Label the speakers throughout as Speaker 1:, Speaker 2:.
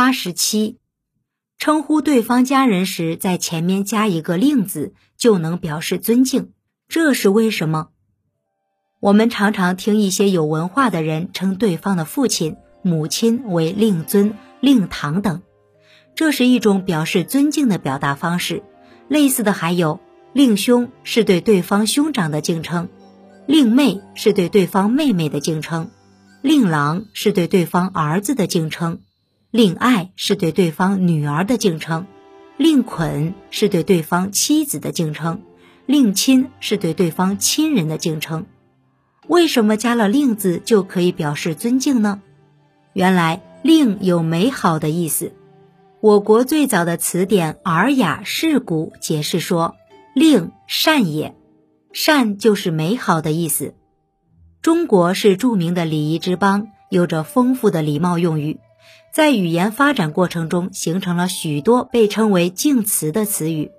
Speaker 1: 八十七，称呼对方家人时，在前面加一个“令”字，就能表示尊敬。这是为什么？我们常常听一些有文化的人称对方的父亲、母亲为令尊、令堂等，这是一种表示尊敬的表达方式。类似的还有令兄，是对对方兄长的敬称；令妹是对对方妹妹的敬称；令郎是对对方儿子的敬称。令爱是对对方女儿的敬称，令捆是对对方妻子的敬称，令亲是对对方亲人的敬称。为什么加了令字就可以表示尊敬呢？原来令有美好的意思。我国最早的词典《尔雅释古》解释说：“令善也，善就是美好的意思。”中国是著名的礼仪之邦，有着丰富的礼貌用语。在语言发展过程中，形成了许多被称为敬词的词语。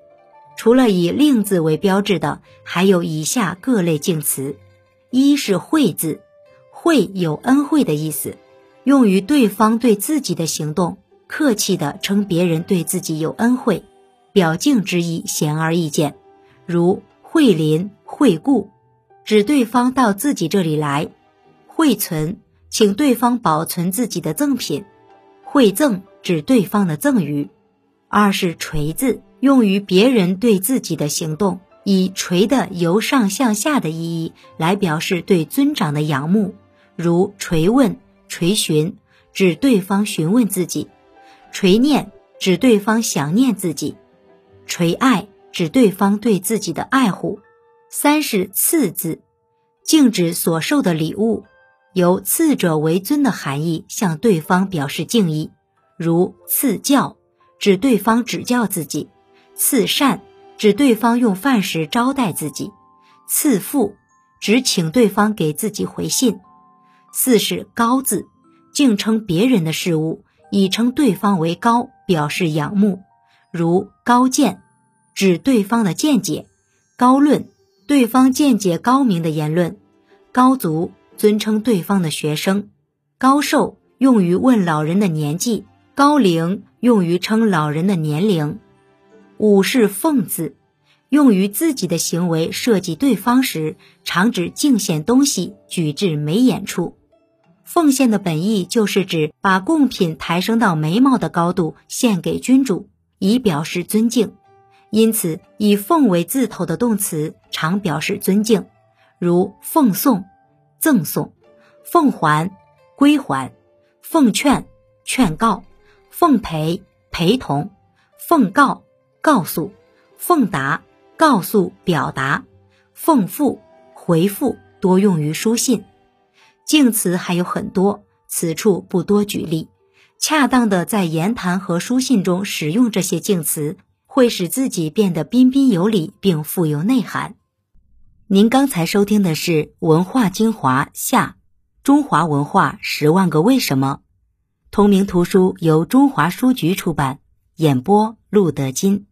Speaker 1: 除了以“令”字为标志的，还有以下各类敬词：一是“惠”字，“惠”有恩惠的意思，用于对方对自己的行动，客气地称别人对自己有恩惠，表敬之意显而易见。如“惠邻”“惠顾”，指对方到自己这里来；“惠存”，请对方保存自己的赠品。惠赠指对方的赠与，二是垂字，用于别人对自己的行动，以垂的由上向下的意义来表示对尊长的仰慕，如垂问、垂询，指对方询问自己；垂念指对方想念自己；垂爱指对方对自己的爱护。三是赐字，敬指所受的礼物。由次者为尊的含义，向对方表示敬意，如赐教，指对方指教自己；赐善，指对方用饭时招待自己；赐复，指请对方给自己回信。四是高字，敬称别人的事物，以称对方为高，表示仰慕，如高见，指对方的见解；高论，对方见解高明的言论；高足。尊称对方的学生，高寿用于问老人的年纪，高龄用于称老人的年龄。五是奉字，用于自己的行为设计对方时，常指敬献东西，举至眉眼处。奉献的本意就是指把贡品抬升到眉毛的高度，献给君主，以表示尊敬。因此，以奉为字头的动词常表示尊敬，如奉送。赠送、奉还、归还、奉劝、劝告、奉陪、陪同、奉告、告诉、奉达、告诉、表达、奉复、回复，多用于书信。敬词还有很多，此处不多举例。恰当的在言谈和书信中使用这些敬词，会使自己变得彬彬有礼，并富有内涵。您刚才收听的是《文化精华下：中华文化十万个为什么》，同名图书由中华书局出版，演播路德金。